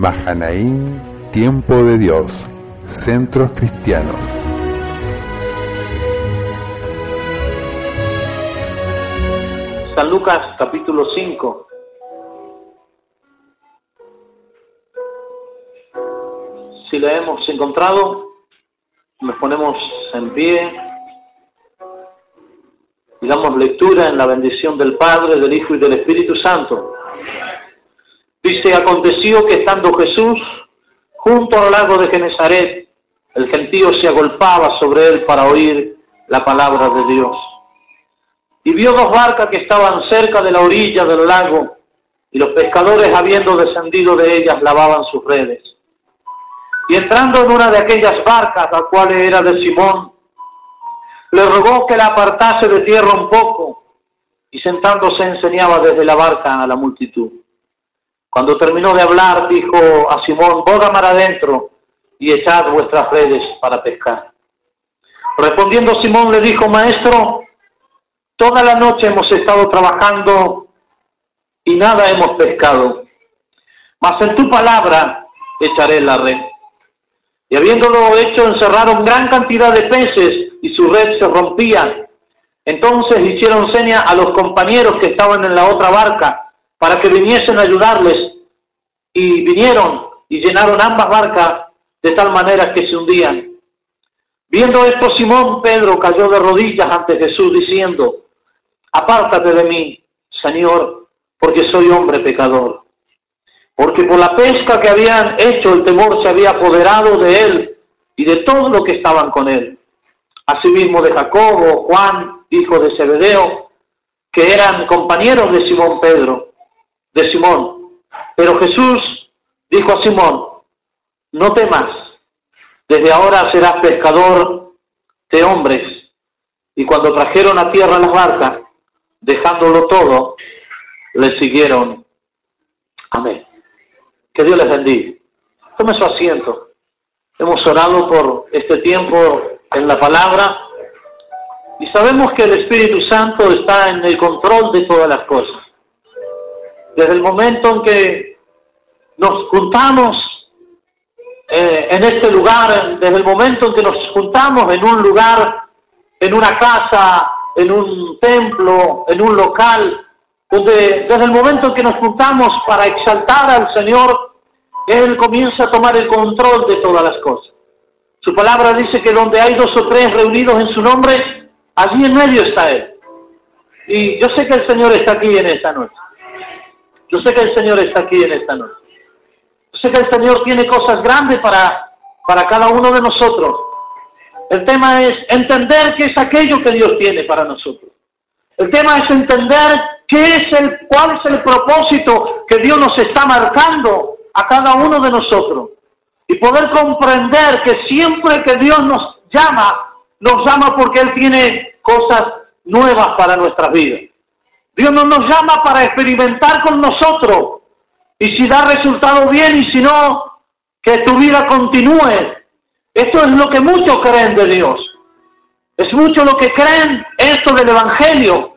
Mahanaín, Tiempo de Dios, Centros Cristianos. San Lucas capítulo 5. Si la hemos encontrado, nos ponemos en pie y damos lectura en la bendición del Padre, del Hijo y del Espíritu Santo. Dice, aconteció que estando Jesús junto al lago de Genezaret, el gentío se agolpaba sobre él para oír la palabra de Dios. Y vio dos barcas que estaban cerca de la orilla del lago, y los pescadores, habiendo descendido de ellas, lavaban sus redes. Y entrando en una de aquellas barcas, la cual era de Simón, le rogó que la apartase de tierra un poco, y sentándose enseñaba desde la barca a la multitud. Cuando terminó de hablar, dijo a Simón, mar adentro y echad vuestras redes para pescar. Respondiendo Simón le dijo, maestro, toda la noche hemos estado trabajando y nada hemos pescado, mas en tu palabra echaré la red. Y habiéndolo hecho, encerraron gran cantidad de peces y su red se rompía. Entonces hicieron seña a los compañeros que estaban en la otra barca para que viniesen a ayudarles, y vinieron y llenaron ambas barcas de tal manera que se hundían. Viendo esto, Simón Pedro cayó de rodillas ante Jesús diciendo, apártate de mí, Señor, porque soy hombre pecador. Porque por la pesca que habían hecho el temor se había apoderado de él y de todo lo que estaban con él. Asimismo de Jacobo, Juan, hijo de Zebedeo, que eran compañeros de Simón Pedro de Simón. Pero Jesús dijo a Simón, no temas, desde ahora serás pescador de hombres. Y cuando trajeron a tierra las barcas, dejándolo todo, le siguieron. Amén. Que Dios les bendiga. Tome su asiento. Hemos orado por este tiempo en la palabra y sabemos que el Espíritu Santo está en el control de todas las cosas desde el momento en que nos juntamos eh, en este lugar, desde el momento en que nos juntamos en un lugar, en una casa, en un templo, en un local, donde desde el momento en que nos juntamos para exaltar al Señor, Él comienza a tomar el control de todas las cosas. Su palabra dice que donde hay dos o tres reunidos en su nombre, allí en medio está Él. Y yo sé que el Señor está aquí en esta noche. Yo sé que el Señor está aquí en esta noche. Yo sé que el Señor tiene cosas grandes para, para cada uno de nosotros. El tema es entender qué es aquello que Dios tiene para nosotros. El tema es entender qué es el, cuál es el propósito que Dios nos está marcando a cada uno de nosotros. Y poder comprender que siempre que Dios nos llama, nos llama porque Él tiene cosas nuevas para nuestras vidas. Dios no nos llama para experimentar con nosotros. Y si da resultado bien y si no, que tu vida continúe. Esto es lo que muchos creen de Dios. Es mucho lo que creen esto del Evangelio.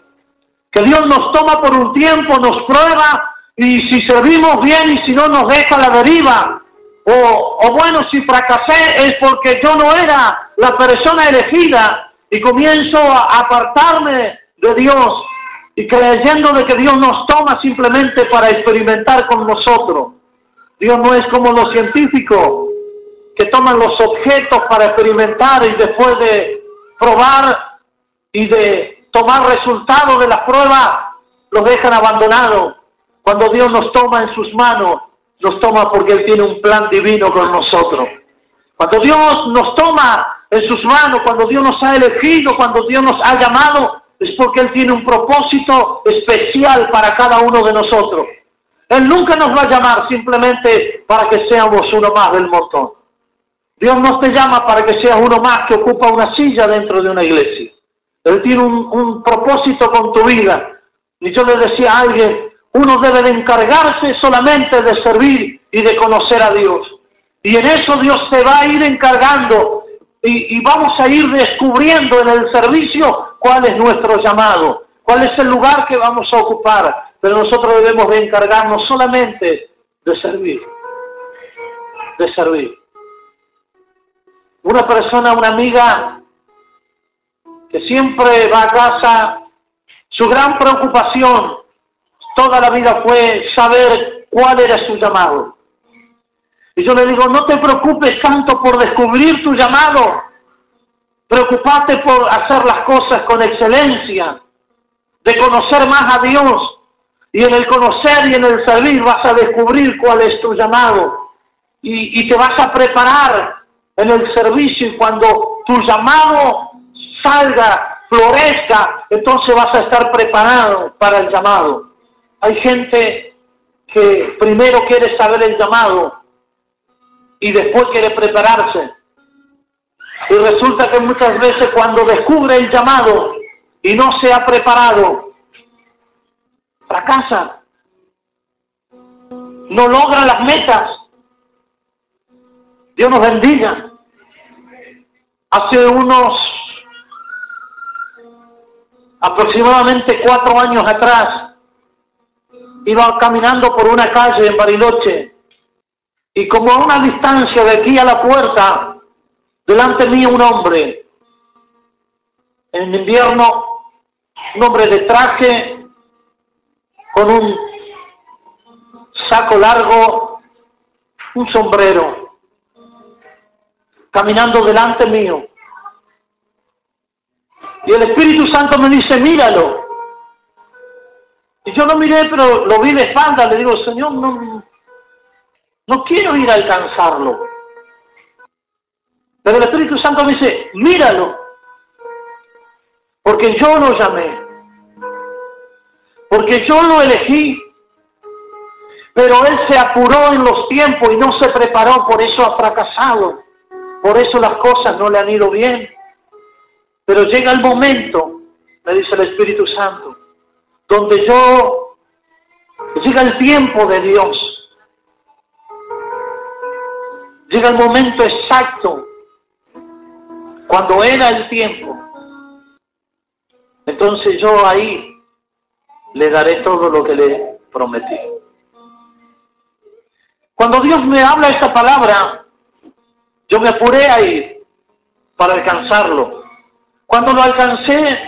Que Dios nos toma por un tiempo, nos prueba y si servimos bien y si no nos deja la deriva. O, o bueno, si fracasé es porque yo no era la persona elegida y comienzo a apartarme de Dios y creyendo de que Dios nos toma simplemente para experimentar con nosotros. Dios no es como los científicos que toman los objetos para experimentar y después de probar y de tomar resultados de la prueba, los dejan abandonados. Cuando Dios nos toma en sus manos, nos toma porque Él tiene un plan divino con nosotros. Cuando Dios nos toma en sus manos, cuando Dios nos ha elegido, cuando Dios nos ha llamado, es porque Él tiene un propósito especial para cada uno de nosotros. Él nunca nos va a llamar simplemente para que seamos uno más del montón. Dios no te llama para que seas uno más que ocupa una silla dentro de una iglesia. Él tiene un, un propósito con tu vida. Y yo le decía a alguien, uno debe de encargarse solamente de servir y de conocer a Dios. Y en eso Dios te va a ir encargando y, vamos a ir descubriendo en el servicio cuál es nuestro llamado, cuál es el lugar que vamos a ocupar, pero nosotros debemos de encargarnos solamente de servir. de servir. Una persona, una amiga que siempre va a casa, su gran preocupación toda la vida fue saber cuál era su llamado. Y yo le digo, no te preocupes tanto por descubrir tu llamado, preocupate por hacer las cosas con excelencia, de conocer más a Dios, y en el conocer y en el servir vas a descubrir cuál es tu llamado, y, y te vas a preparar en el servicio, y cuando tu llamado salga, florezca, entonces vas a estar preparado para el llamado. Hay gente que primero quiere saber el llamado y después quiere prepararse. Y resulta que muchas veces cuando descubre el llamado y no se ha preparado, fracasa. No logra las metas. Dios nos bendiga. Hace unos aproximadamente cuatro años atrás, iba caminando por una calle en Bariloche y como a una distancia de aquí a la puerta, delante mío un hombre, en invierno, un hombre de traje, con un saco largo, un sombrero, caminando delante mío. Y el Espíritu Santo me dice, míralo. Y yo lo miré, pero lo vi de espalda. Le digo, Señor, no, no quiero ir a alcanzarlo. Pero el Espíritu Santo me dice, míralo. Porque yo lo llamé. Porque yo lo elegí. Pero él se apuró en los tiempos y no se preparó, por eso ha fracasado. Por eso las cosas no le han ido bien. Pero llega el momento, me dice el Espíritu Santo, donde yo, llega el tiempo de Dios. Llega el momento exacto, cuando era el tiempo. Entonces yo ahí le daré todo lo que le prometí. Cuando Dios me habla esta palabra, yo me apuré a ir para alcanzarlo. Cuando lo alcancé,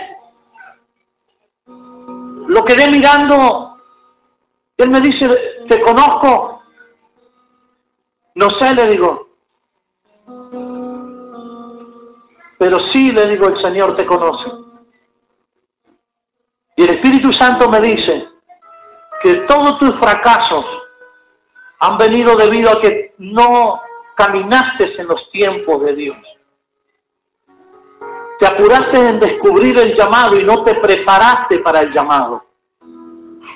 lo quedé mirando, él me dice, te conozco. No sé, le digo. Pero sí, le digo, el Señor te conoce. Y el Espíritu Santo me dice que todos tus fracasos han venido debido a que no caminaste en los tiempos de Dios te apuraste en descubrir el llamado y no te preparaste para el llamado.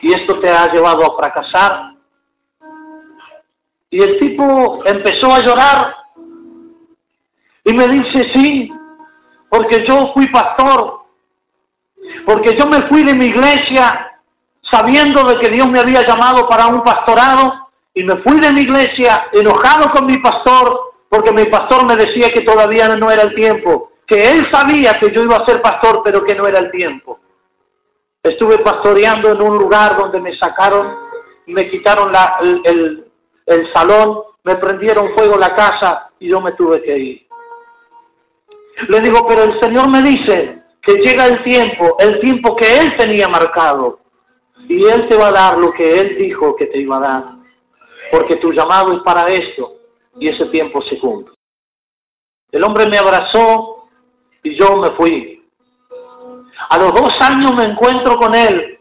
Y esto te ha llevado a fracasar. Y el tipo empezó a llorar y me dice, sí, porque yo fui pastor, porque yo me fui de mi iglesia sabiendo de que Dios me había llamado para un pastorado y me fui de mi iglesia enojado con mi pastor porque mi pastor me decía que todavía no era el tiempo que él sabía que yo iba a ser pastor, pero que no era el tiempo. Estuve pastoreando en un lugar donde me sacaron, me quitaron la, el, el, salón, me prendieron fuego la casa y yo me tuve que ir. Le digo, pero el Señor me dice que llega el tiempo, el tiempo que Él tenía marcado, y Él te va a dar lo que Él dijo que te iba a dar, porque tu llamado es para esto, y ese tiempo se cumple. El hombre me abrazó y yo me fui. A los dos años me encuentro con él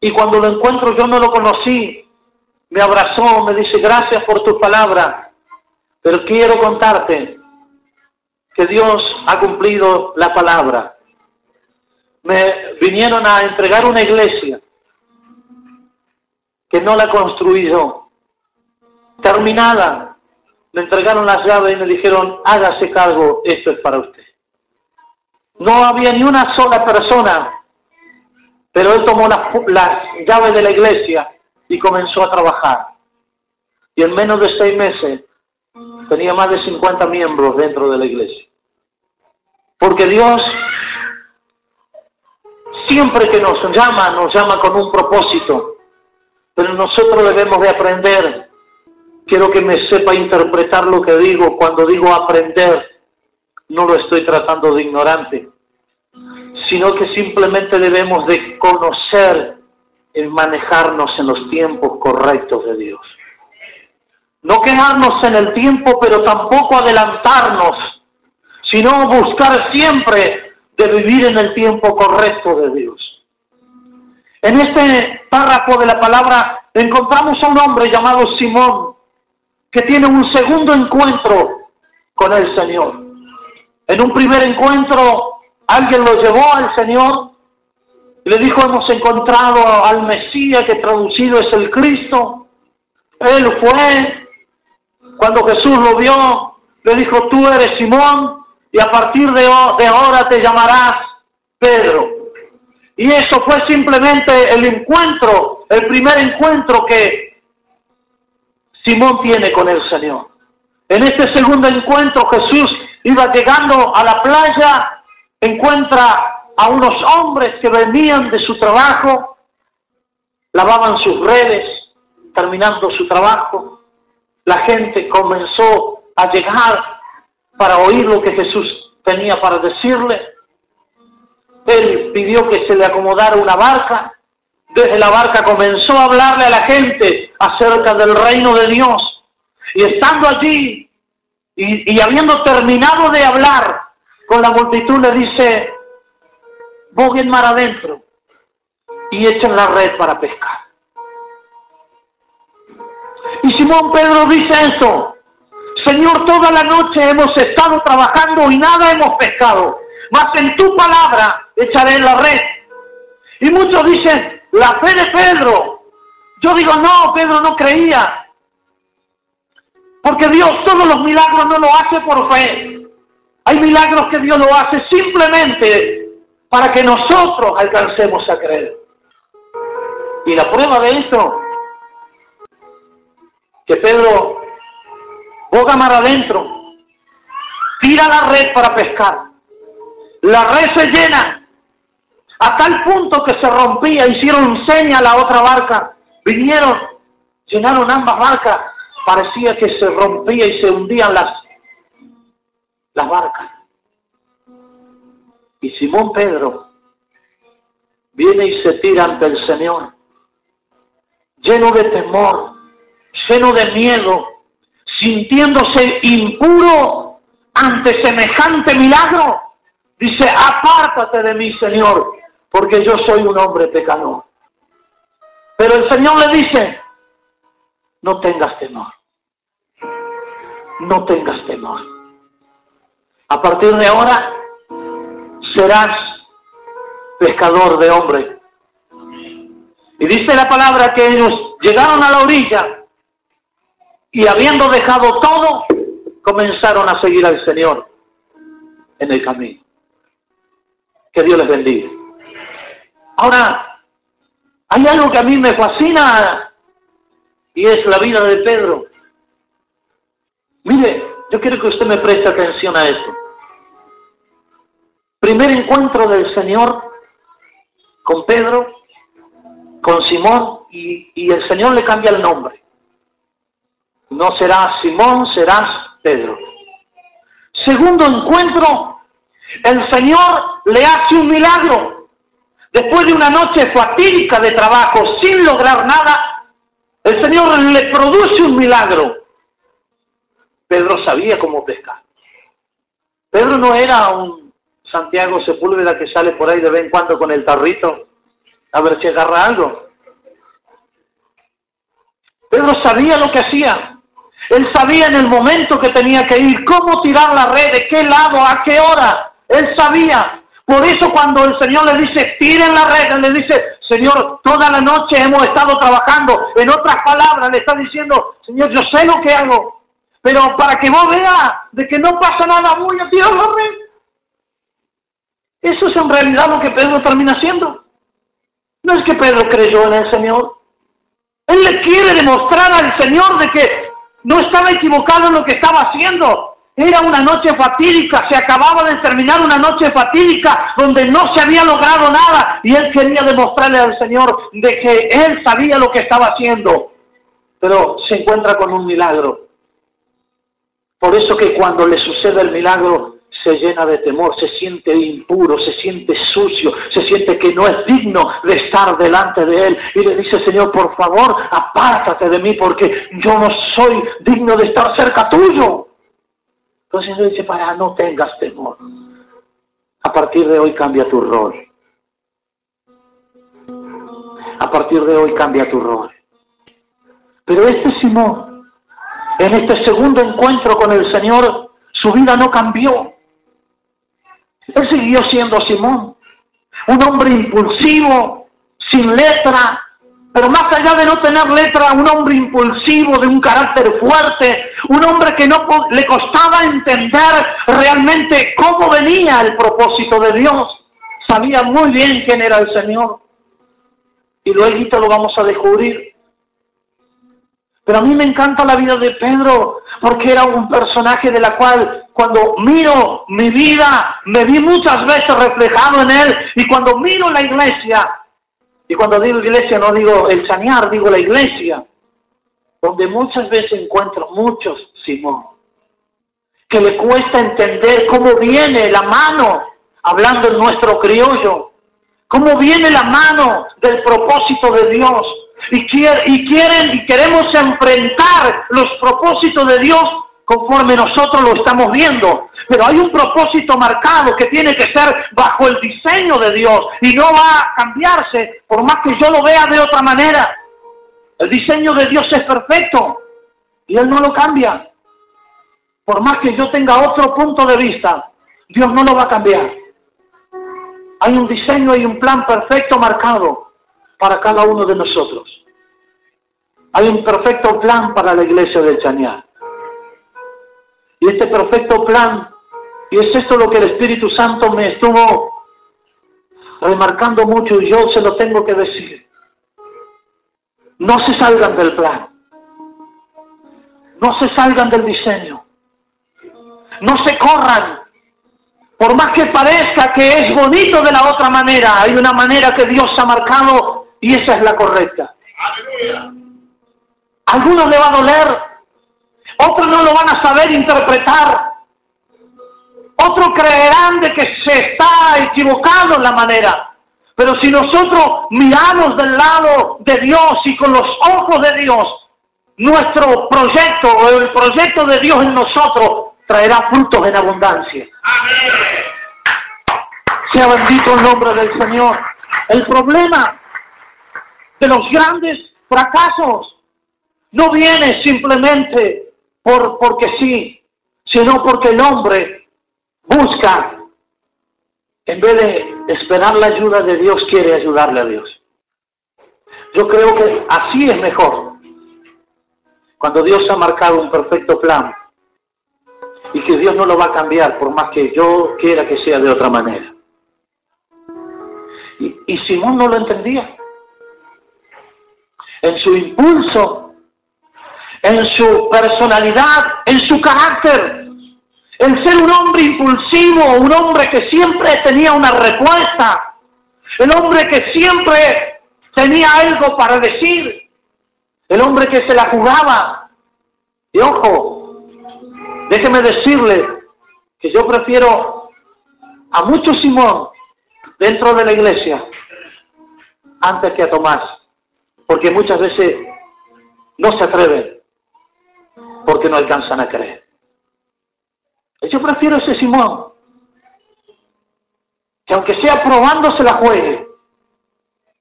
y cuando lo encuentro yo no lo conocí. Me abrazó, me dice gracias por tu palabra, pero quiero contarte que Dios ha cumplido la palabra. Me vinieron a entregar una iglesia que no la construí. Terminada, me entregaron las llaves y me dijeron, hágase cargo, esto es para usted. No había ni una sola persona, pero él tomó las, llaves de la iglesia y comenzó a trabajar. Y en menos de seis meses tenía más de 50 miembros dentro de la iglesia. Porque Dios siempre que nos llama, nos llama con un propósito. Pero nosotros debemos de aprender Quiero que me sepa interpretar lo que digo. Cuando digo aprender, no lo estoy tratando de ignorante, sino que simplemente debemos de conocer y manejarnos en los tiempos correctos de Dios. No quedarnos en el tiempo, pero tampoco adelantarnos, sino buscar siempre de vivir en el tiempo correcto de Dios. En este párrafo de la palabra encontramos a un hombre llamado Simón, que tiene un segundo encuentro con el Señor. En un primer encuentro, alguien lo llevó al Señor le dijo, hemos encontrado al Mesías, que traducido es el Cristo. Él fue, cuando Jesús lo vio, le dijo, tú eres Simón y a partir de, ahora te llamarás Pedro. Y eso fue simplemente el encuentro, el primer encuentro que Simón tiene con el Señor. En este segundo encuentro Jesús iba llegando a la playa, encuentra a unos hombres que venían de su trabajo, lavaban sus redes, terminando su trabajo, la gente comenzó a llegar para oír lo que Jesús tenía para decirle. Él pidió que se le acomodara una barca. Desde la barca comenzó a hablarle a la gente acerca del reino de Dios. Y estando allí y, habiendo terminado de hablar con la multitud, le dice, en mar adentro y echen la red para pescar. Y Simón Pedro dice eso, Señor, toda la noche hemos estado trabajando y nada hemos pescado, mas en tu palabra echaré la red. Y muchos dicen, la fe de Pedro. Yo digo, no, Pedro no creía. Porque Dios todos los milagros no lo hace por fe. Hay milagros que Dios lo hace simplemente para que nosotros alcancemos a creer. Y la prueba de esto, que Pedro boga mar adentro, tira la red para pescar. La red se llena a tal punto que se rompía, hicieron seña a la otra barca, vinieron, llenaron ambas barcas, parecía que se rompía y se hundían las, las barcas. Y Simón Pedro viene y se tira ante el Señor, lleno de temor, lleno de miedo, sintiéndose impuro ante semejante milagro, dice, apártate de mí, Señor, porque yo soy un hombre pecador. Pero el Señor le dice, no tengas temor, no tengas temor. A partir de ahora serás pescador de hombre. Y dice la palabra que ellos llegaron a la orilla y habiendo dejado todo, comenzaron a seguir al Señor en el camino. Que Dios les bendiga. Ahora, hay algo que a mí me fascina y es la vida de Pedro. Mire, yo quiero que usted me preste atención a esto. Primer encuentro del Señor con Pedro, con Simón, y, el Señor le cambia el nombre. No serás Simón, serás Pedro. Segundo encuentro, el Señor le hace un milagro. Después de una noche fatídica de trabajo sin lograr nada, el Señor le produce un milagro. Pedro sabía cómo pescar. Pedro no era un Santiago Sepúlveda que sale por ahí de vez en cuando con el tarrito a ver si agarra algo. Pedro sabía lo que hacía. Él sabía en el momento que tenía que ir, cómo tirar la red, de qué lado, a qué hora. Él sabía. Por eso cuando el Señor le dice, tiren la red, él le dice, Señor, toda la noche hemos estado trabajando. En otras palabras, le está diciendo, Señor, yo sé lo que hago. Pero para que vos veas de que no pasa nada, voy a tirar la red. Eso es en realidad lo que Pedro termina haciendo. No es que Pedro creyó en el Señor. Él le quiere demostrar al Señor de que no estaba equivocado en lo que estaba haciendo. Era una noche fatídica, se acababa de terminar una noche fatídica donde no se había logrado nada y él quería demostrarle al Señor de que él sabía lo que estaba haciendo. pero se encuentra con un milagro. Por eso que cuando le sucede el milagro se llena de temor, se siente impuro, se siente sucio, se siente que no es digno de estar delante de Él. Y le dice, Señor, por favor, apártate de mí porque yo no soy digno de estar cerca tuyo. Entonces le dice, para, no tengas temor. A partir de hoy cambia tu rol. A partir de hoy cambia tu rol. Pero este Simón, en este segundo encuentro con el Señor, su vida no cambió. Él siguió siendo Simón, un hombre impulsivo, sin letra, pero más allá de no tener letra, un hombre impulsivo, de un carácter fuerte, un hombre que no le costaba entender realmente cómo venía el propósito de Dios. Sabía muy bien quién era el Señor. Y luego lo vamos a descubrir. Pero a mí me encanta la vida de Pedro porque era un personaje de la cual cuando miro mi vida me vi muchas veces reflejado en él. Y cuando miro la iglesia, y cuando digo iglesia no digo el sanear, digo la iglesia, donde muchas veces encuentro muchos Simón, que le cuesta entender cómo viene la mano, hablando en nuestro criollo, cómo viene la mano del propósito de Dios y, quieren y queremos enfrentar los propósitos de Dios conforme nosotros lo estamos viendo. Pero hay un propósito marcado que tiene que ser bajo el diseño de Dios y no va a cambiarse por más que yo lo vea de otra manera. El diseño de Dios es perfecto y Él no lo cambia. Por más que yo tenga otro punto de vista, Dios no lo va a cambiar. Hay un diseño y un plan perfecto marcado para cada uno de nosotros. Hay un perfecto plan para la iglesia del Chañar. Y este perfecto plan, y es esto lo que el Espíritu Santo me estuvo remarcando mucho y yo se lo tengo que decir. No se salgan del plan. No se salgan del diseño. No se corran. Por más que parezca que es bonito de la otra manera, hay una manera que Dios ha marcado y esa es la correcta. Algunos le va a doler, otros no lo van a saber interpretar, otros creerán de que se está equivocado en la manera. Pero si nosotros miramos del lado de Dios y con los ojos de Dios, nuestro proyecto o el proyecto de Dios en nosotros traerá frutos en abundancia. Sea bendito el nombre del Señor. El problema de los grandes fracasos no viene simplemente por porque sí, sino porque el hombre busca, en vez de esperar la ayuda de Dios, quiere ayudarle a Dios. Yo creo que así es mejor. Cuando Dios ha marcado un perfecto plan y que Dios no lo va a cambiar por más que yo quiera que sea de otra manera. Y, y Simón no lo entendía en su impulso, en su personalidad, en su carácter. El ser un hombre impulsivo, un hombre que siempre tenía una respuesta, el hombre que siempre tenía algo para decir, el hombre que se la jugaba. Y ojo, déjeme decirle que yo prefiero a mucho Simón dentro de la iglesia antes que a Tomás porque muchas veces no se atreven porque no alcanzan a creer. Yo prefiero ese Simón, que aunque sea probándose la juegue,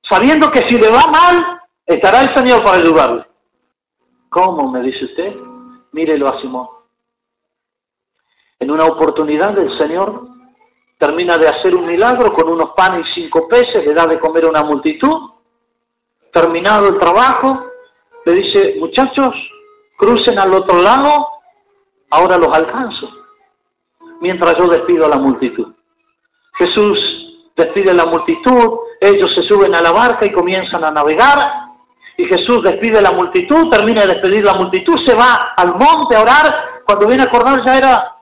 sabiendo que si le va mal, estará el Señor para ayudarle. ¿Cómo me dice usted? Mírelo a Simón. En una oportunidad el Señor termina de hacer un milagro con unos panes y cinco peces, le da de comer a una multitud, terminado el trabajo, le dice, muchachos, crucen al otro lado, ahora los alcanzo, mientras yo despido a la multitud. Jesús despide a la multitud, ellos se suben a la barca y comienzan a navegar, y Jesús despide a la multitud, termina de despedir a la multitud, se va al monte a orar, cuando viene a acordar ya era,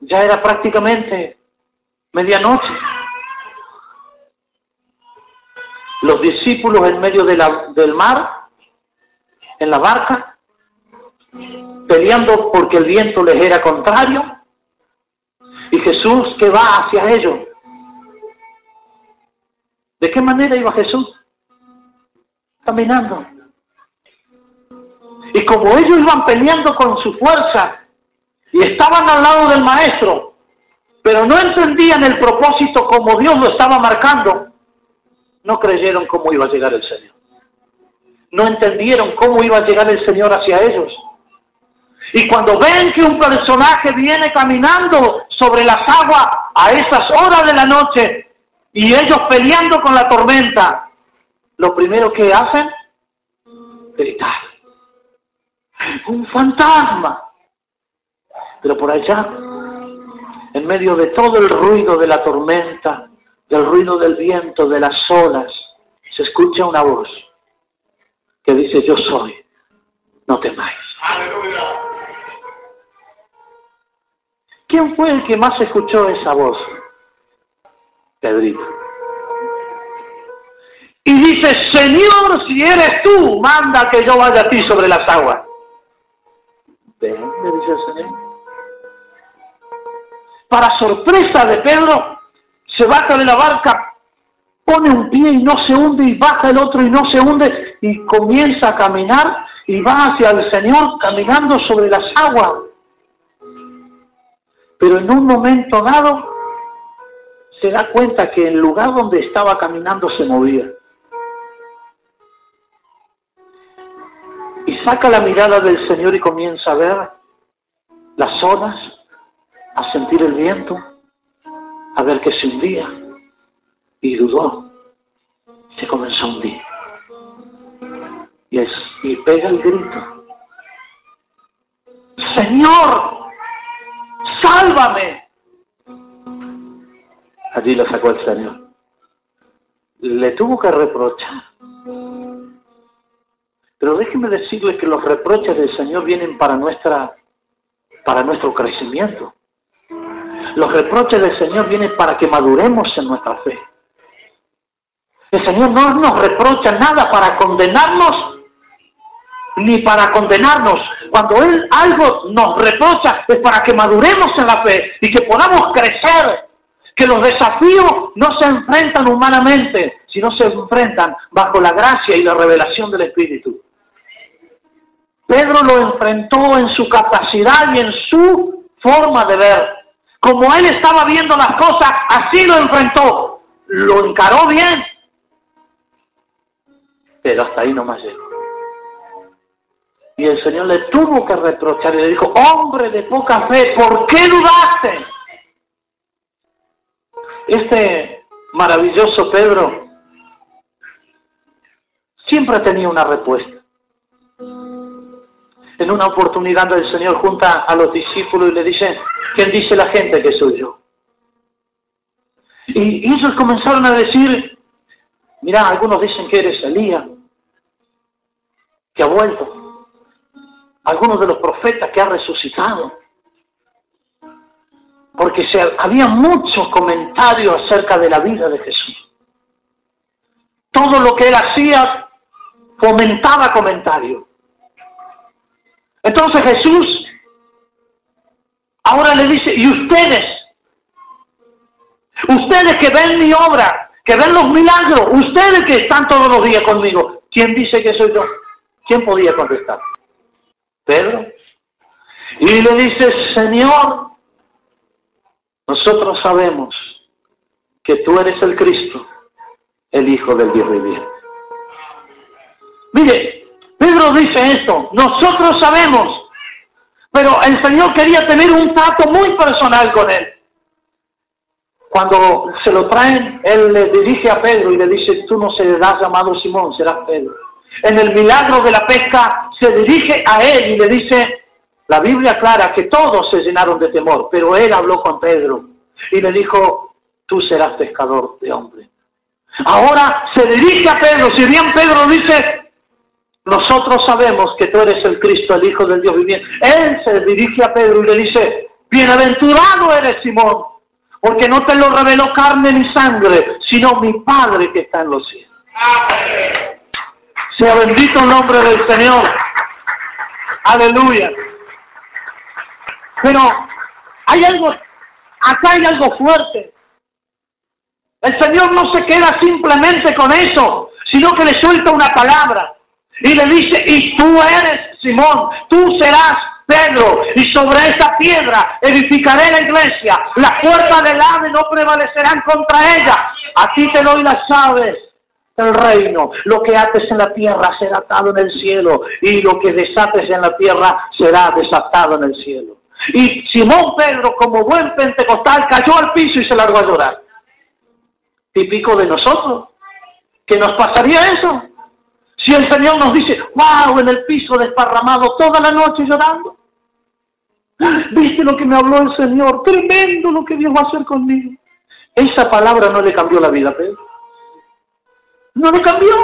ya era prácticamente medianoche los discípulos en medio del mar en la barca, peleando porque el viento les era contrario, y Jesús que va hacia ellos. ¿De qué manera iba Jesús? Caminando. Y como ellos iban peleando con su fuerza y estaban al lado del maestro, pero no entendían el propósito como Dios lo estaba marcando, no creyeron cómo iba a llegar el Señor. No entendieron cómo iba a llegar el Señor hacia ellos. Y cuando ven que un personaje viene caminando sobre las aguas a esas horas de la noche y ellos peleando con la tormenta, lo primero que hacen, gritar. Un fantasma. Pero por allá, en medio de todo el ruido de la tormenta, del ruido del viento, de las olas, se escucha una voz que dice, yo soy, no temáis. ¿Quién fue el que más escuchó esa voz? Pedrito. Y dice, Señor, si eres tú, manda que yo vaya a ti sobre las aguas. Ven, le dice el Señor. Para sorpresa de Pedro, se baja de la barca, pone un pie y no se hunde, y baja el otro y no se hunde, y comienza a caminar y va hacia el Señor caminando sobre las aguas. Pero en un momento dado se da cuenta que el lugar donde estaba caminando se movía. Y saca la mirada del Señor y comienza a ver las olas, a sentir el viento, a ver que se hundía. Y dudó. Se comenzó a hundir. Y, es, y pega el grito. Señor, sálvame. Allí lo sacó el Señor. Le tuvo que reprochar. Pero déjeme decirle que los reproches del Señor vienen para nuestra para nuestro crecimiento. Los reproches del Señor vienen para que maduremos en nuestra fe. El Señor no nos reprocha nada para condenarnos ni para condenarnos. Cuando Él algo nos reprocha es para que maduremos en la fe y que podamos crecer. Que los desafíos no se enfrentan humanamente, sino se enfrentan bajo la gracia y la revelación del Espíritu. Pedro lo enfrentó en su capacidad y en su forma de ver. Como él estaba viendo las cosas, así lo enfrentó. Lo encaró bien. Pero hasta ahí no más llegó. Y el Señor le tuvo que reprochar y le dijo, hombre de poca fe, ¿por qué dudaste? Este maravilloso Pedro siempre tenía una respuesta. En una oportunidad el Señor junta a los discípulos y le dice, ¿quién dice la gente que soy yo? Y ellos comenzaron a decir, mira, algunos dicen que eres Elías, que ha vuelto algunos de los profetas que ha resucitado. Porque se, había muchos comentarios acerca de la vida de Jesús. Todo lo que él hacía fomentaba comentarios. Entonces Jesús ahora le dice, ¿y ustedes? Ustedes que ven mi obra, que ven los milagros, ustedes que están todos los días conmigo, ¿quién dice que soy yo? ¿Quién podía contestar? Pedro, y le dice, Señor, nosotros sabemos que tú eres el Cristo, el Hijo del Dios viviente. Mire, Pedro dice esto, nosotros sabemos, pero el Señor quería tener un trato muy personal con él. Cuando se lo traen, él le dirige a Pedro y le dice, tú no serás llamado Simón, serás Pedro en el milagro de la pesca, se dirige a él y le dice, la Biblia aclara que todos se llenaron de temor, pero él habló con Pedro y le dijo, tú serás pescador de hombres. Ahora se dirige a Pedro, si bien Pedro dice, nosotros sabemos que tú eres el Cristo, el Hijo del Dios viviente. Él se dirige a Pedro y le dice, bienaventurado eres Simón, porque no te lo reveló carne ni sangre, sino mi Padre que está en los cielos. Sea bendito el nombre del Señor. Aleluya. Pero hay algo, acá hay algo fuerte. El Señor no se queda simplemente con eso, sino que le suelta una palabra y le dice, y tú eres Simón, tú serás Pedro, y sobre esa piedra edificaré la iglesia, las puertas del ave no prevalecerán contra ella, a ti te doy las llaves del reino, lo que ates en la tierra será atado en el cielo, y lo que desates en la tierra será desatado en el cielo. Y Simón Pedro, como buen pentecostal, cayó al piso y se largó a llorar. Típico de nosotros. ¿Qué nos pasaría eso? Si el Señor nos dice, wow, en el piso desparramado toda la noche llorando. ¿Viste lo que me habló el Señor? Tremendo lo que Dios va a hacer conmigo. Esa palabra no le cambió la vida a Pedro. No le cambió.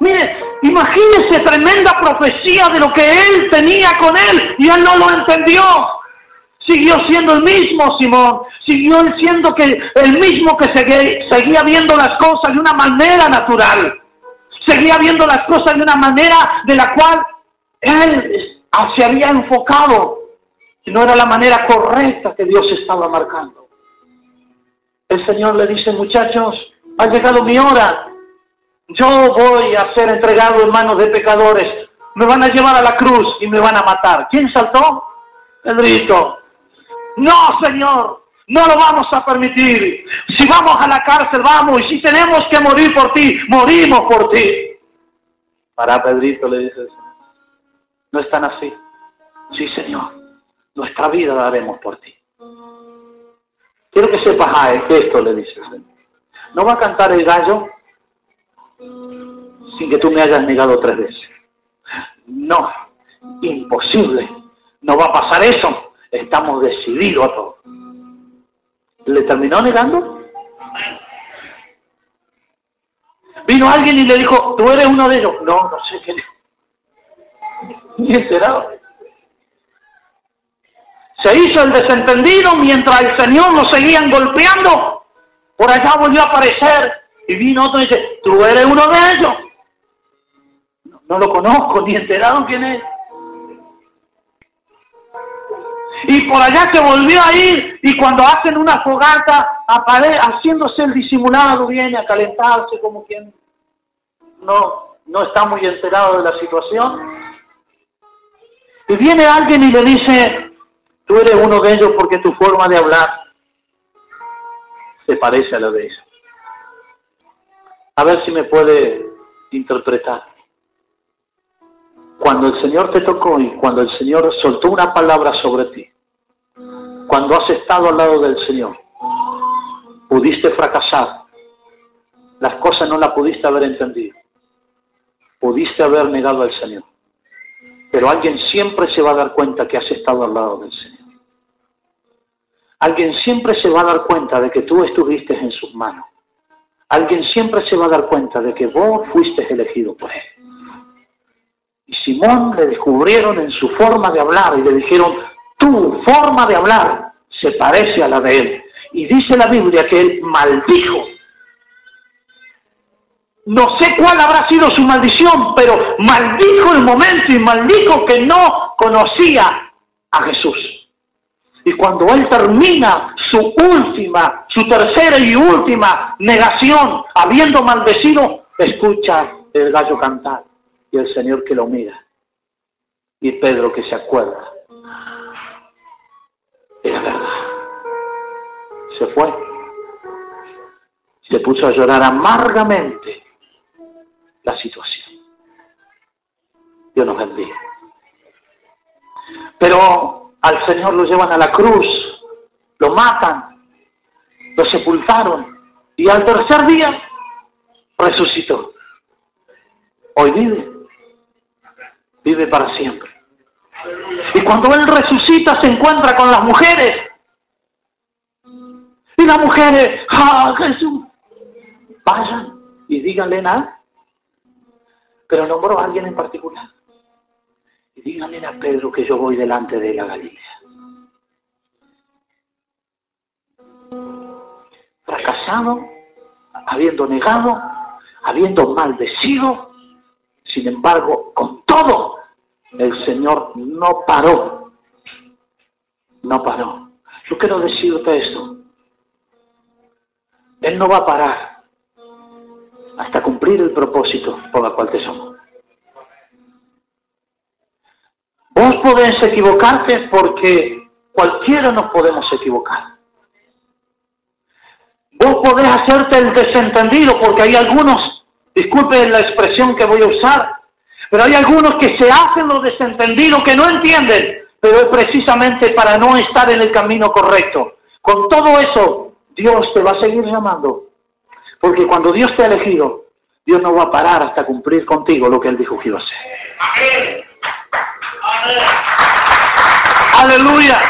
Mire, imagínese tremenda profecía de lo que él tenía con él y él no lo entendió. Siguió siendo el mismo Simón, siguió siendo que el mismo que seguía viendo las cosas de una manera natural, seguía viendo las cosas de una manera de la cual él se había enfocado y no era la manera correcta que Dios estaba marcando. El Señor le dice, muchachos, ha llegado mi hora, yo voy a ser entregado en manos de pecadores, me van a llevar a la cruz y me van a matar. ¿Quién saltó? Pedrito. No, Señor, no lo vamos a permitir. Si vamos a la cárcel, vamos, y si tenemos que morir por ti, morimos por ti. Para Pedrito le dices, no están así. Sí, Señor, nuestra vida la haremos por ti. Quiero que sepas ah, esto, le dice ¿No va a cantar el gallo sin que tú me hayas negado tres veces? No, imposible. No va a pasar eso. Estamos decididos a todo. ¿Le terminó negando? Vino alguien y le dijo, tú eres uno de ellos. No, no sé quién es. Ni enterado. Se hizo el desentendido mientras el Señor lo seguían golpeando. Por allá volvió a aparecer y vino otro y dice, tú eres uno de ellos. No, no lo conozco, ni enterado quién es. Y por allá se volvió a ir y cuando hacen una fogata, haciéndose el disimulado, viene a calentarse como quien no, no está muy enterado de la situación. Y viene alguien y le dice, tú eres uno de ellos porque tu forma de hablar se parece a la de ellos. A ver si me puede interpretar. Cuando el Señor te tocó y cuando el Señor soltó una palabra sobre ti, cuando has estado al lado del Señor, pudiste fracasar, las cosas no las pudiste haber entendido, pudiste haber negado al Señor, pero alguien siempre se va a dar cuenta que has estado al lado del Señor. Alguien siempre se va a dar cuenta de que tú estuviste en sus manos. Alguien siempre se va a dar cuenta de que vos fuiste elegido por Él. Y Simón le descubrieron en su forma de hablar y le dijeron, tu forma de hablar se parece a la de Él. Y dice la Biblia que Él maldijo no sé cuál habrá sido su maldición, pero maldijo el momento y maldijo que no conocía a Jesús. Y cuando él termina su última, su tercera y última negación, habiendo maldecido, escucha el gallo cantar y el Señor que lo mira. Y Pedro que se acuerda. Era verdad. Se fue. Se puso a llorar amargamente la situación. Dios nos bendiga. Al Señor lo llevan a la cruz, lo matan, lo sepultaron y al tercer día resucitó. Hoy vive, vive para siempre. Y cuando Él resucita se encuentra con las mujeres. Y las mujeres, ¡ah, Jesús! Vayan y díganle nada pero nombró a alguien en particular. Díganle a Pedro que yo voy delante de la Galilea. Fracasado, habiendo negado, habiendo maldecido, sin embargo, con todo, el Señor no paró. No paró. Yo quiero decirte esto. Él no va a parar hasta cumplir el propósito por el cual te somos. Vos podés equivocarte porque cualquiera nos podemos equivocar. Vos podés hacerte el desentendido porque hay algunos, disculpen la expresión que voy a usar, pero hay algunos que se hacen los desentendidos, que no entienden, pero es precisamente para no estar en el camino correcto. Con todo eso, Dios te va a seguir llamando. Porque cuando Dios te ha elegido, Dios no va a parar hasta cumplir contigo lo que Él dijo que iba a hacer. Aleluya.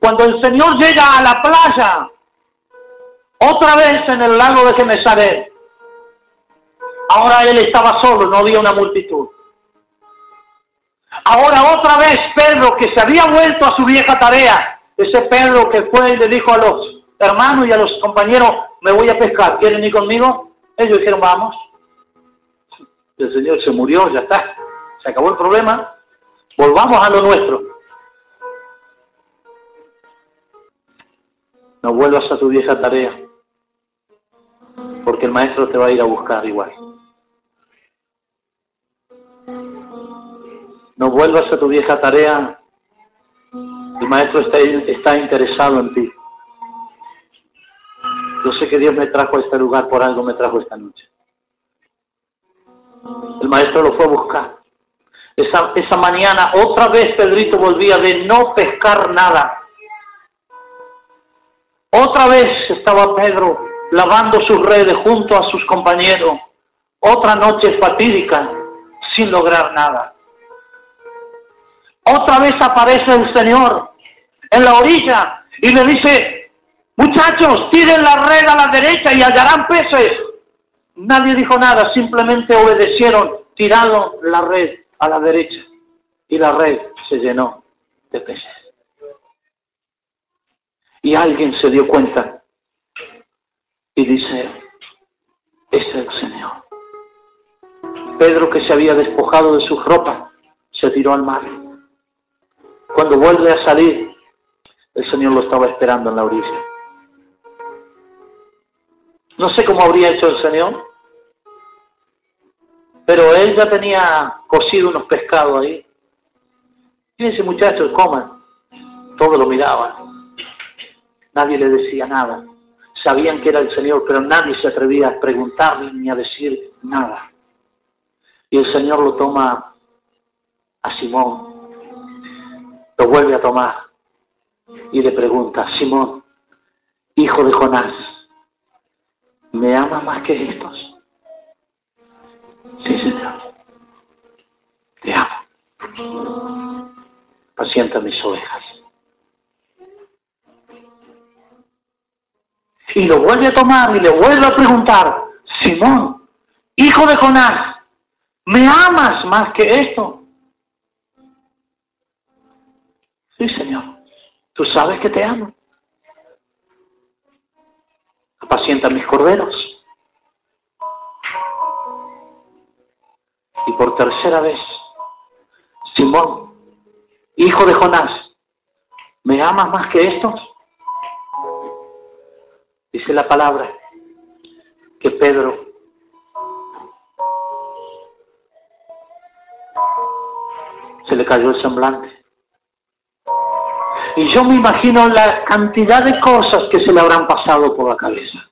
Cuando el Señor llega a la playa, otra vez en el lago de Genesaret, ahora él estaba solo, no había una multitud. Ahora otra vez Pedro, que se había vuelto a su vieja tarea, ese Pedro que fue y le dijo a los hermanos y a los compañeros, me voy a pescar, ¿quieren ir conmigo? Ellos dijeron, vamos. El Señor se murió, ya está, se acabó el problema, volvamos a lo nuestro. No vuelvas a tu vieja tarea, porque el maestro te va a ir a buscar igual. No vuelvas a tu vieja tarea, el maestro está, está interesado en ti. Que Dios me trajo a este lugar, por algo me trajo esta noche. El maestro lo fue a buscar. Esa, esa mañana otra vez Pedrito volvía de no pescar nada. Otra vez estaba Pedro lavando sus redes junto a sus compañeros. Otra noche fatídica sin lograr nada. Otra vez aparece el Señor en la orilla y le dice, muchachos, tiren la red a la derecha y hallarán peces. Nadie dijo nada, simplemente obedecieron, tiraron la red a la derecha y la red se llenó de peces y alguien se dio cuenta y dice, es el Señor. Pedro que se había despojado de su ropa, se tiró al mar. Cuando vuelve a salir, el Señor lo estaba esperando en la orilla. No sé cómo habría hecho el Señor, pero él ya tenía cocido unos pescados ahí. Fíjense muchachos, coman. Todos lo miraban. Nadie le decía nada. Sabían que era el Señor, pero nadie se atrevía a preguntarle ni a decir nada. Y el Señor lo toma a Simón, lo vuelve a tomar y le pregunta, Simón, hijo de Jonás, ¿me ama más que estos? Sí, Señor, te amo. Pacienta mis ovejas. y lo vuelve a tomar y le vuelve a preguntar, Simón, hijo de Jonás, ¿me amas más que esto? Sí, Señor, tú sabes que te amo. Apacienta mis corderos. Y por tercera vez, Simón, hijo de Jonás, ¿me amas más que estos? Dice la palabra que Pedro se le cayó el semblante. Y yo me imagino la cantidad de cosas que se le habrán pasado por la cabeza.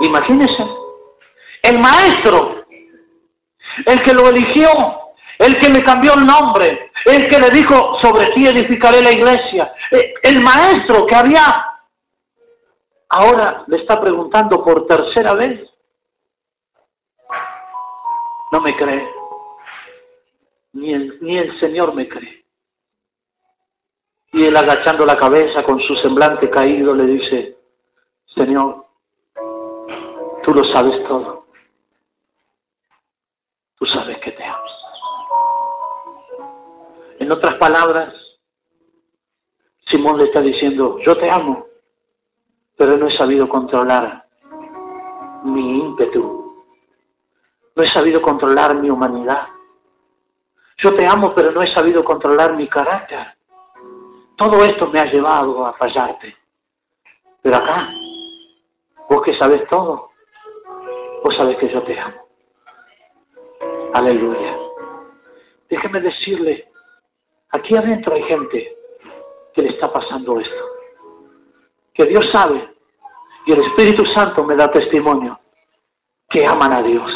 Imagínese, el maestro, el que lo eligió, el que le cambió el nombre, el que le dijo, sobre ti edificaré la iglesia, eh, el maestro que había, ahora le está preguntando por tercera vez. No me cree, ni el, ni el Señor me cree. Y él agachando la cabeza con su semblante caído le dice, Señor, tú lo sabes todo. Tú sabes que te amo. En otras palabras, Simón le está diciendo, yo te amo, pero no he sabido controlar mi ímpetu. No he sabido controlar mi humanidad. Yo te amo, pero no he sabido controlar mi carácter. Todo esto me ha llevado a fallarte. Pero acá, vos que sabes todo, vos sabes que yo te amo. Aleluya. Déjeme decirle, aquí adentro hay gente que le está pasando esto. Que Dios sabe y el Espíritu Santo me da testimonio que aman a Dios.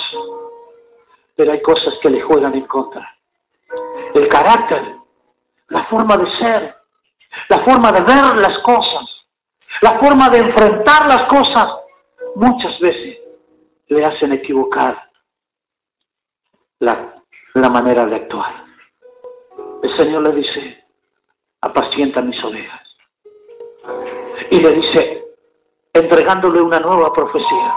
Pero hay cosas que le juegan en contra. El carácter, la forma de ser, la forma de ver las cosas, la forma de enfrentar las cosas, muchas veces le hacen equivocar la, la manera de actuar. El Señor le dice, apacienta mis ovejas. Y le dice, entregándole una nueva profecía.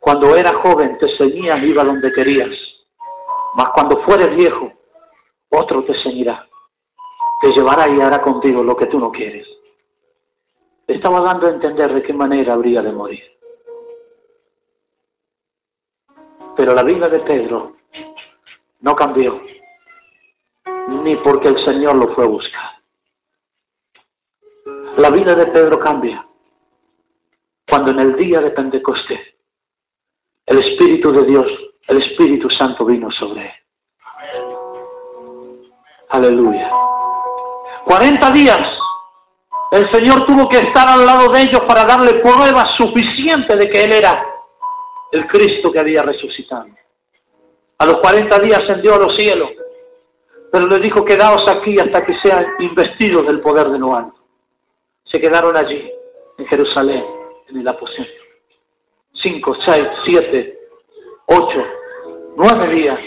Cuando era joven te ceñías, iba donde querías, mas cuando fueres viejo, otro te ceñirá, te llevará y hará contigo lo que tú no quieres. estaba dando a entender de qué manera habría de morir. Pero la vida de Pedro no cambió, ni porque el Señor lo fue a buscar. La vida de Pedro cambia cuando en el día de Pentecostés el Espíritu de Dios, el Espíritu Santo vino sobre él. Aleluya. 40 días el Señor tuvo que estar al lado de ellos para darle prueba suficiente de que Él era el Cristo que había resucitado. A los 40 días ascendió a los cielos, pero le dijo, quedaos aquí hasta que sean investidos del poder de lo alto. Se quedaron allí, en Jerusalén, en el aposento. Cinco, seis, siete, ocho, nueve días,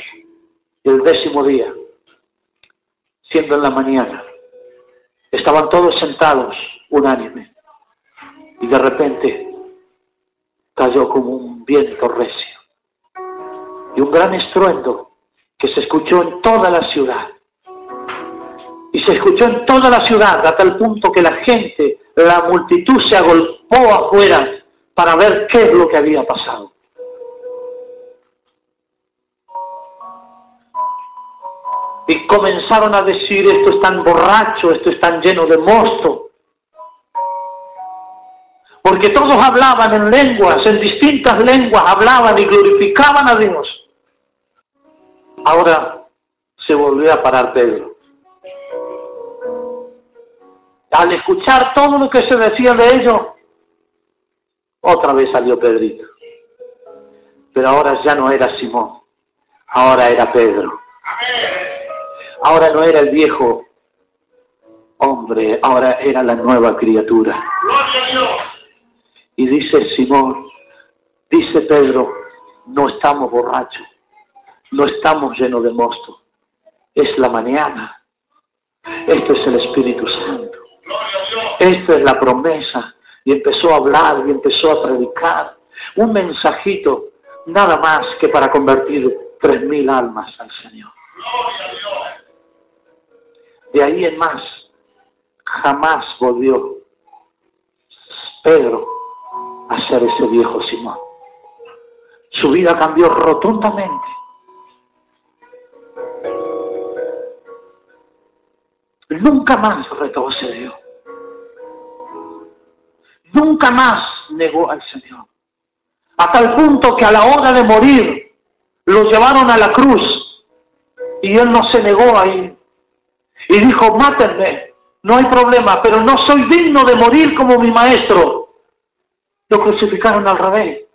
y el décimo día, siendo en la mañana, estaban todos sentados, unánime, y de repente cayó como un viento recio y un gran estruendo que se escuchó en toda la ciudad. Y se escuchó en toda la ciudad a tal punto que la gente, la multitud se agolpó afuera para ver qué es lo que había pasado. Y comenzaron a decir, esto es tan borracho, esto es tan lleno de mosto. Porque todos hablaban en lenguas, en distintas lenguas, hablaban y glorificaban a Dios. Ahora se volvió a parar Pedro. Al escuchar todo lo que se decía de ellos, otra vez salió Pedrito. Pero ahora ya no era Simón, ahora era Pedro. Ahora no era el viejo hombre, ahora era la nueva criatura. Y dice Simón, dice Pedro, no estamos borrachos, no estamos llenos de mosto, es la mañana. Esto es el Espíritu Santo. Esta es la promesa. Y empezó a hablar y empezó a predicar un mensajito, nada más que para convertir tres mil almas al Señor. De ahí en más, jamás volvió Pedro a ser ese viejo Simón. Su vida cambió rotundamente. Nunca más retrocedió. Nunca más negó al Señor. A tal punto que a la hora de morir lo llevaron a la cruz y él no se negó ahí y dijo, mátenme, no hay problema, pero no soy digno de morir como mi maestro. Lo crucificaron al revés,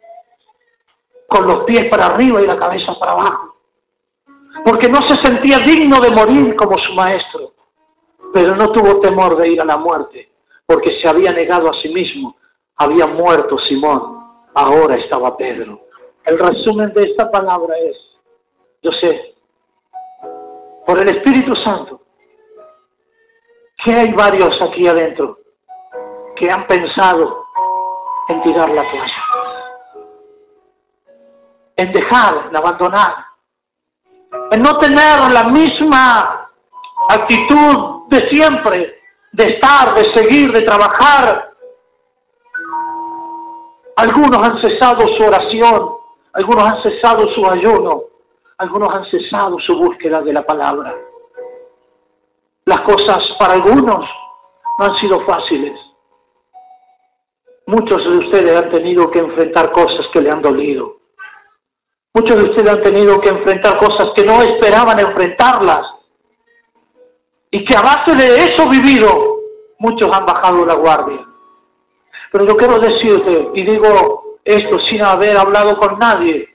con los pies para arriba y la cabeza para abajo, porque no se sentía digno de morir como su maestro, pero no tuvo temor de ir a la muerte, porque se había negado a sí mismo, había muerto Simón, ahora estaba Pedro. El resumen de esta palabra es, yo sé, por el Espíritu Santo, que hay varios aquí adentro que han pensado en tirar la toalla, en dejar, en abandonar, en no tener la misma actitud de siempre, de estar, de seguir, de trabajar, Algunos han cesado su oración, algunos han cesado su ayuno, algunos han cesado su búsqueda de la palabra. Las cosas para algunos no han sido fáciles. Muchos de ustedes han tenido que enfrentar cosas que le han dolido. Muchos de ustedes han tenido que enfrentar cosas que no esperaban enfrentarlas. Y que a base de eso vivido, muchos han bajado la guardia. Pero yo quiero decirte, y digo esto sin haber hablado con nadie,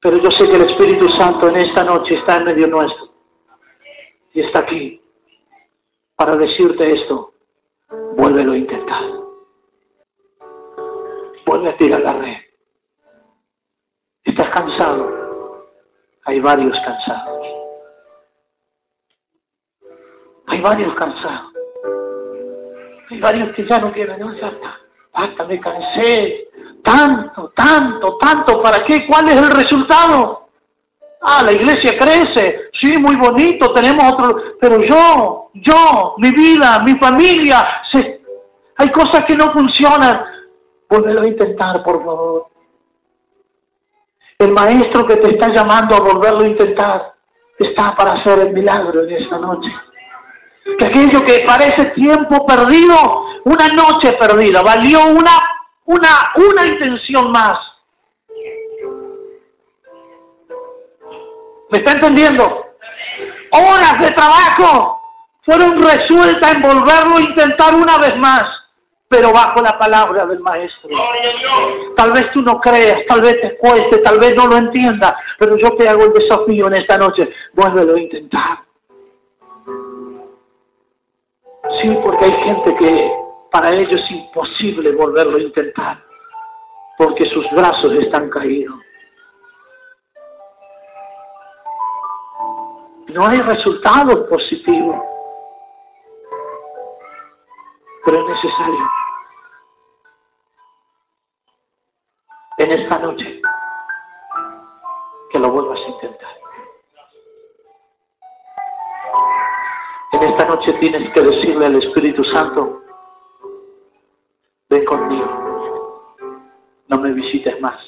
pero yo sé que el Espíritu Santo en esta noche está en medio nuestro. Y está aquí para decirte esto. Vuélvelo a intentar. Vuelve a tirar la red. ¿Estás cansado? Hay varios cansados. Hay varios cansados. Hay varios que ya no quieren, no, ya está. Basta, me cansé. Tanto, tanto, tanto. ¿Para qué? ¿Cuál es el resultado? Ah, la iglesia crece. Sí, muy bonito. Tenemos otro. Pero yo, yo, mi vida, mi familia. Hay cosas que no funcionan. Vuélvelo a intentar, por favor. El maestro que te está llamando a volverlo a intentar está para hacer el milagro en esta noche que aquello que parece tiempo perdido, una noche perdida, valió una, una, una intención más. ¿Me está entendiendo? Horas de trabajo fueron resueltas en volverlo a intentar una vez más, pero bajo la palabra del Maestro. Tal vez tú no creas, tal vez te cueste, tal vez no lo entiendas, pero yo te hago el desafío en esta noche, vuélvelo a intentar. Sí, porque hay gente que para ellos es imposible volverlo a intentar, porque sus brazos están caídos. No hay resultados positivos, pero es necesario en esta noche que lo vuelvas a intentar. En esta noche tienes que decirle al Espíritu Santo, ven conmigo, no me visites más,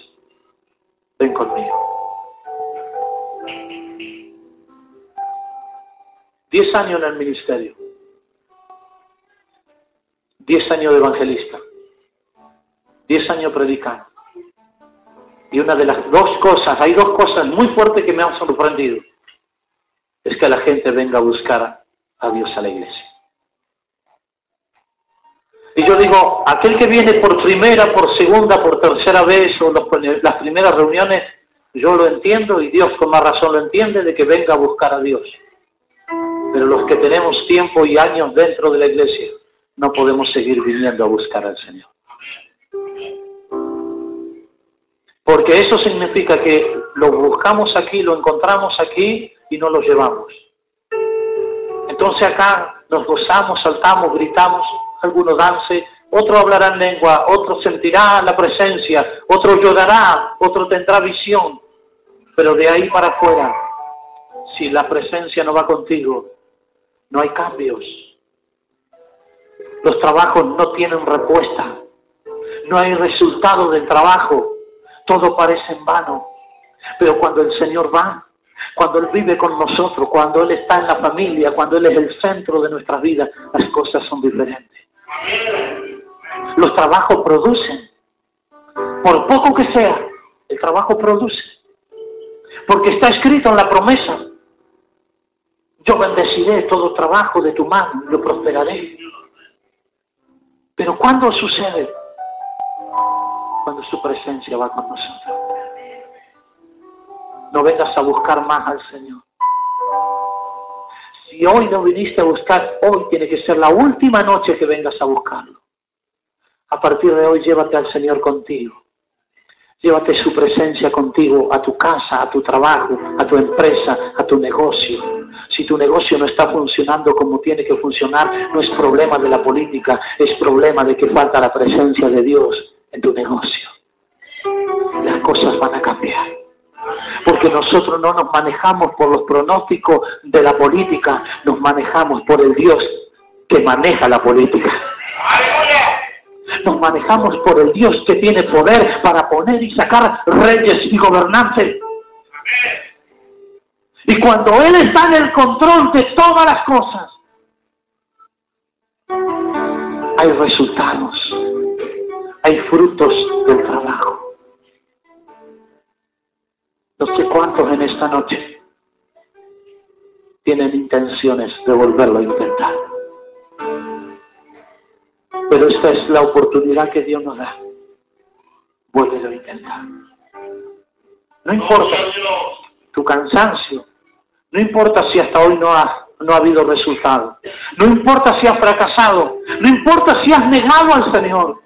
ven conmigo. Diez años en el ministerio, diez años de evangelista, diez años predicando. Y una de las dos cosas, hay dos cosas muy fuertes que me han sorprendido, es que la gente venga a buscar a Dios a la iglesia. Y yo digo, aquel que viene por primera, por segunda, por tercera vez o las primeras reuniones, yo lo entiendo y Dios con más razón lo entiende de que venga a buscar a Dios. Pero los que tenemos tiempo y años dentro de la iglesia, no podemos seguir viniendo a buscar al Señor. Porque eso significa que lo buscamos aquí, lo encontramos aquí y no lo llevamos. Entonces acá nos gozamos, saltamos, gritamos, algunos dance, otro hablará en lengua, otro sentirá la presencia, otro llorará, otro tendrá visión. Pero de ahí para afuera, si la presencia no va contigo, no hay cambios. Los trabajos no tienen respuesta. No hay resultado del trabajo. Todo parece en vano. Pero cuando el Señor va, cuando Él vive con nosotros, cuando Él está en la familia, cuando Él es el centro de nuestras vidas, las cosas son diferentes. Los trabajos producen, por poco que sea, el trabajo produce. Porque está escrito en la promesa, yo bendeciré todo trabajo de tu mano, lo prosperaré. Pero ¿cuándo sucede? Cuando su presencia va con nosotros no vengas a buscar más al Señor. Si hoy no viniste a buscar, hoy tiene que ser la última noche que vengas a buscarlo. A partir de hoy llévate al Señor contigo. Llévate su presencia contigo a tu casa, a tu trabajo, a tu empresa, a tu negocio. Si tu negocio no está funcionando como tiene que funcionar, no es problema de la política, es problema de que falta la presencia de Dios en tu negocio. Las cosas van a cambiar porque nosotros no nos manejamos por los pronósticos de la política, nos manejamos por el Dios que maneja la política. Manejamos por el Dios que tiene poder para poner y sacar reyes y gobernantes. Y cuando Él está en el control de todas las cosas, hay resultados, hay frutos del trabajo. No sé cuántos en esta noche tienen intenciones de volverlo a intentar. Pero esta es la oportunidad que Dios nos da. Vuelve a intentar. No importa tu cansancio, no importa si hasta hoy no ha, no ha habido resultado, no importa si has fracasado, no importa si has negado al Señor.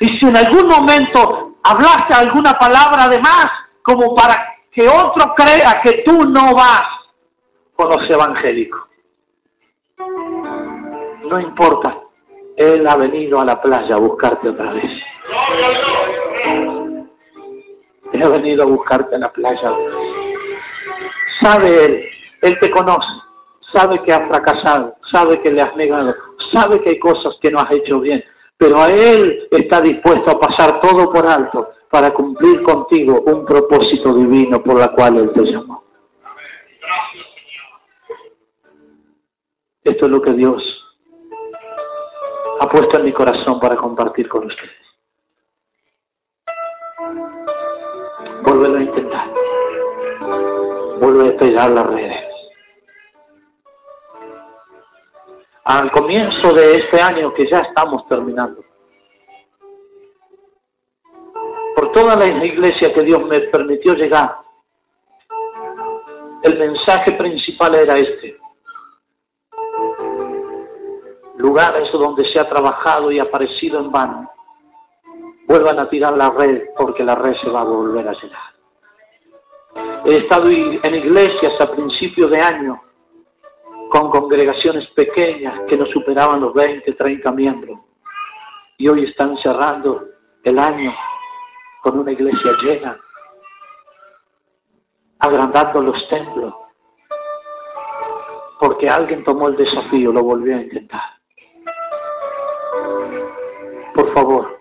Y si en algún momento hablaste alguna palabra de más, como para que otro crea que tú no vas con los evangélicos. No importa, Él ha venido a la playa a buscarte otra vez. Él ha venido a buscarte a la playa. Sabe Él, Él te conoce, sabe que has fracasado, sabe que le has negado, sabe que hay cosas que no has hecho bien, pero a Él está dispuesto a pasar todo por alto para cumplir contigo un propósito divino por la cual Él te llamó. Esto es lo que Dios ha puesto en mi corazón para compartir con ustedes. Vuelve a intentar. Vuelve a despegar las redes. Al comienzo de este año que ya estamos terminando, por toda la iglesia que Dios me permitió llegar, el mensaje principal era este lugares donde se ha trabajado y aparecido en vano, vuelvan a tirar la red porque la red se va a volver a llenar. He estado en iglesias a principios de año con congregaciones pequeñas que no superaban los 20, 30 miembros y hoy están cerrando el año con una iglesia llena, agrandando los templos, porque alguien tomó el desafío, lo volvió a intentar favor,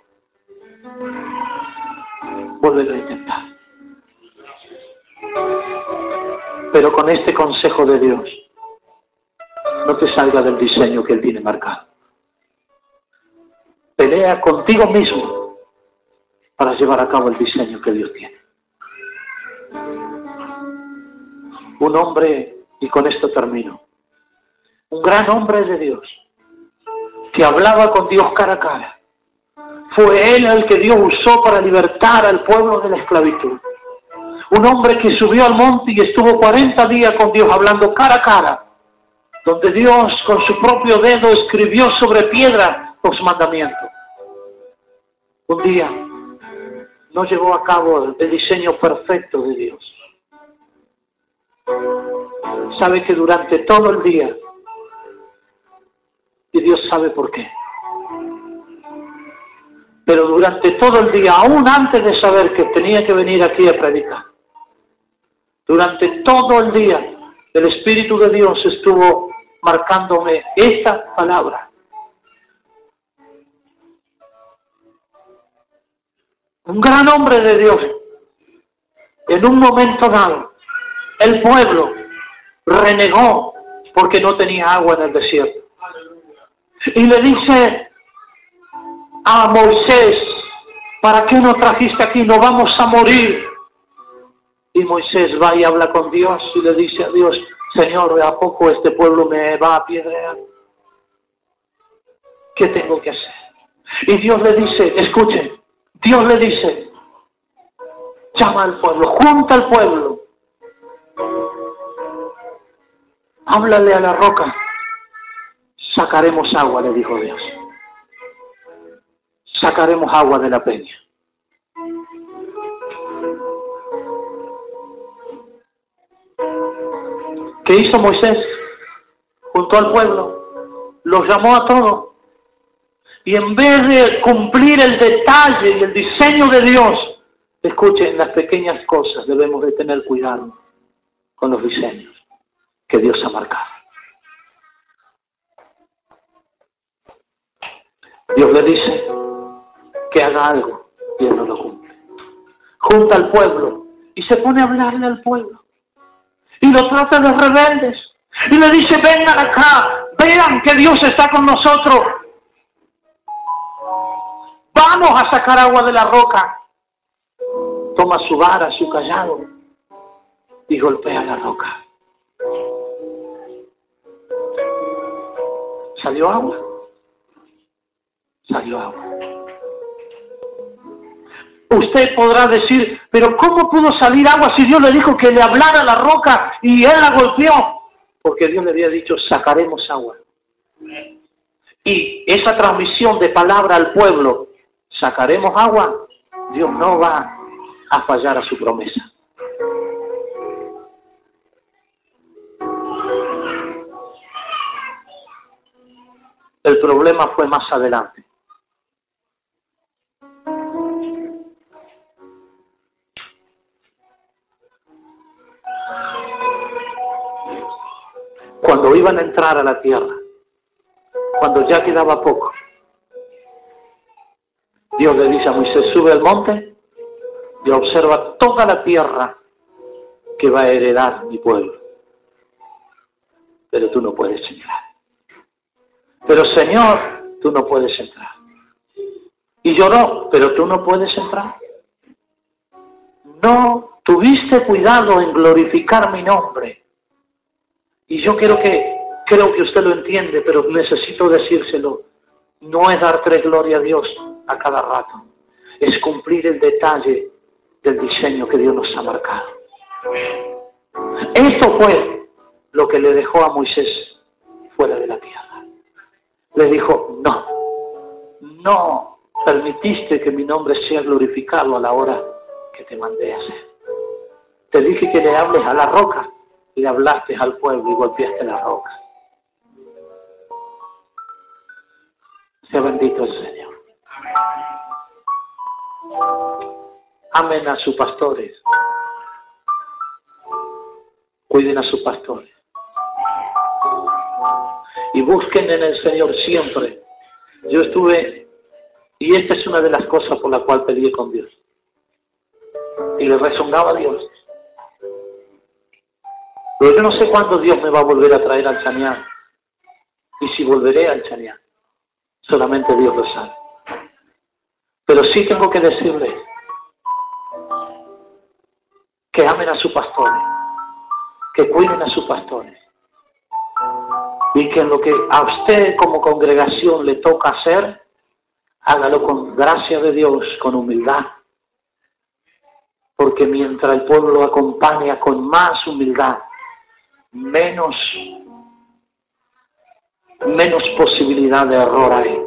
vuelve a intentar. Pero con este consejo de Dios, no te salga del diseño que Él tiene marcado. Pelea contigo mismo para llevar a cabo el diseño que Dios tiene. Un hombre, y con esto termino, un gran hombre de Dios, que hablaba con Dios cara a cara, fue él el que Dios usó para libertar al pueblo de la esclavitud. Un hombre que subió al monte y estuvo 40 días con Dios hablando cara a cara, donde Dios con su propio dedo escribió sobre piedra los mandamientos. Un día no llevó a cabo el diseño perfecto de Dios. Sabe que durante todo el día, y Dios sabe por qué, pero durante todo el día, aún antes de saber que tenía que venir aquí a predicar, durante todo el día, el Espíritu de Dios estuvo marcándome esta palabra. Un gran hombre de Dios, en un momento dado, el pueblo renegó porque no tenía agua en el desierto. Y le dice a Moisés, ¿para qué no trajiste aquí? No vamos a morir. Y Moisés va y habla con Dios y le dice a Dios, Señor, ¿a poco este pueblo me va a piedrear? ¿Qué tengo que hacer? Y Dios le dice, escuchen, Dios le dice, llama al pueblo, junta al pueblo, háblale a la roca, sacaremos agua, le dijo Dios sacaremos agua de la peña. ¿Qué hizo Moisés? Junto al pueblo, los llamó a todos. Y en vez de cumplir el detalle y el diseño de Dios, escuchen, las pequeñas cosas debemos de tener cuidado con los diseños que Dios ha marcado. Dios le dice, que haga algo y él no lo cumple. Junta al pueblo y se pone a hablarle al pueblo. Y lo trata de rebeldes. Y le dice, vengan acá, vean que Dios está con nosotros. Vamos a sacar agua de la roca. Toma su vara, su callado y golpea la roca. ¿Salió agua? Salió agua. Usted podrá decir, pero ¿cómo pudo salir agua si Dios le dijo que le hablara la roca y él la golpeó? Porque Dios le había dicho, sacaremos agua. Y esa transmisión de palabra al pueblo, sacaremos agua, Dios no va a fallar a su promesa. El problema fue más adelante. Cuando iban a entrar a la tierra, cuando ya quedaba poco, Dios le dice a Moisés, sube al monte y observa toda la tierra que va a heredar mi pueblo. Pero tú no puedes entrar. Pero Señor, tú no puedes entrar. Y lloró, pero tú no puedes entrar. No tuviste cuidado en glorificar mi nombre. Y yo quiero que, creo que usted lo entiende, pero necesito decírselo. No es dar tres gloria a Dios a cada rato. Es cumplir el detalle del diseño que Dios nos ha marcado. Esto fue lo que le dejó a Moisés fuera de la tierra le dijo, no, no permitiste que mi nombre sea glorificado a la hora que te mandé hacer. Te dije que le hables a la roca y hablaste al pueblo y golpeaste la roca. Sea bendito el Señor. Amen a sus pastores. Cuiden a sus pastores y busquen en el Señor siempre. Yo estuve, y esta es una de las cosas por la cual pedí con Dios. Y le resonaba a Dios. Pero yo no sé cuándo Dios me va a volver a traer al Chañán. Y si volveré al Chañán. Solamente Dios lo sabe. Pero sí tengo que decirle que amen a sus pastores, que cuiden a sus pastores, y que lo que a usted como congregación le toca hacer, hágalo con gracia de Dios, con humildad. Porque mientras el pueblo lo acompaña con más humildad, menos, menos posibilidad de error hay.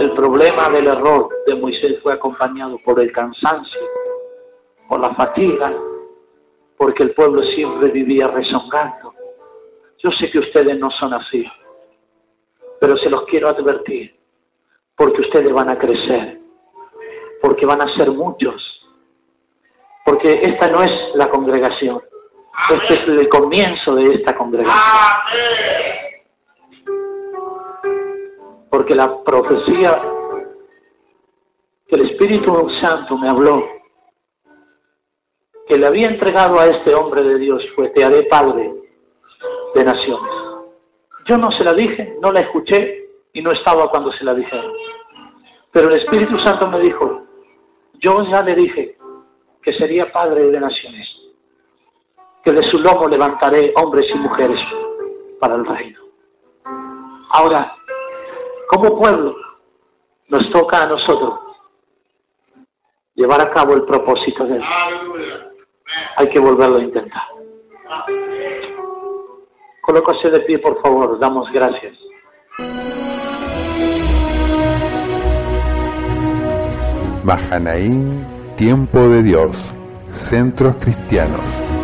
El problema del error de Moisés fue acompañado por el cansancio, por la fatiga, porque el pueblo siempre vivía rezongando yo sé que ustedes no son así, pero se los quiero advertir, porque ustedes van a crecer, porque van a ser muchos, porque esta no es la congregación, este es el comienzo de esta congregación. Porque la profecía que el Espíritu Santo me habló, que le había entregado a este hombre de Dios fue, te haré padre de naciones. Yo no se la dije, no la escuché y no estaba cuando se la dijeron. Pero el Espíritu Santo me dijo, yo ya le dije que sería padre de naciones, que de su lomo levantaré hombres y mujeres para el reino. Ahora, como pueblo, nos toca a nosotros llevar a cabo el propósito de él. Hay que volverlo a intentar. Colócase de pie, por favor, damos gracias. Mahanaín, Tiempo de Dios, Centros Cristianos.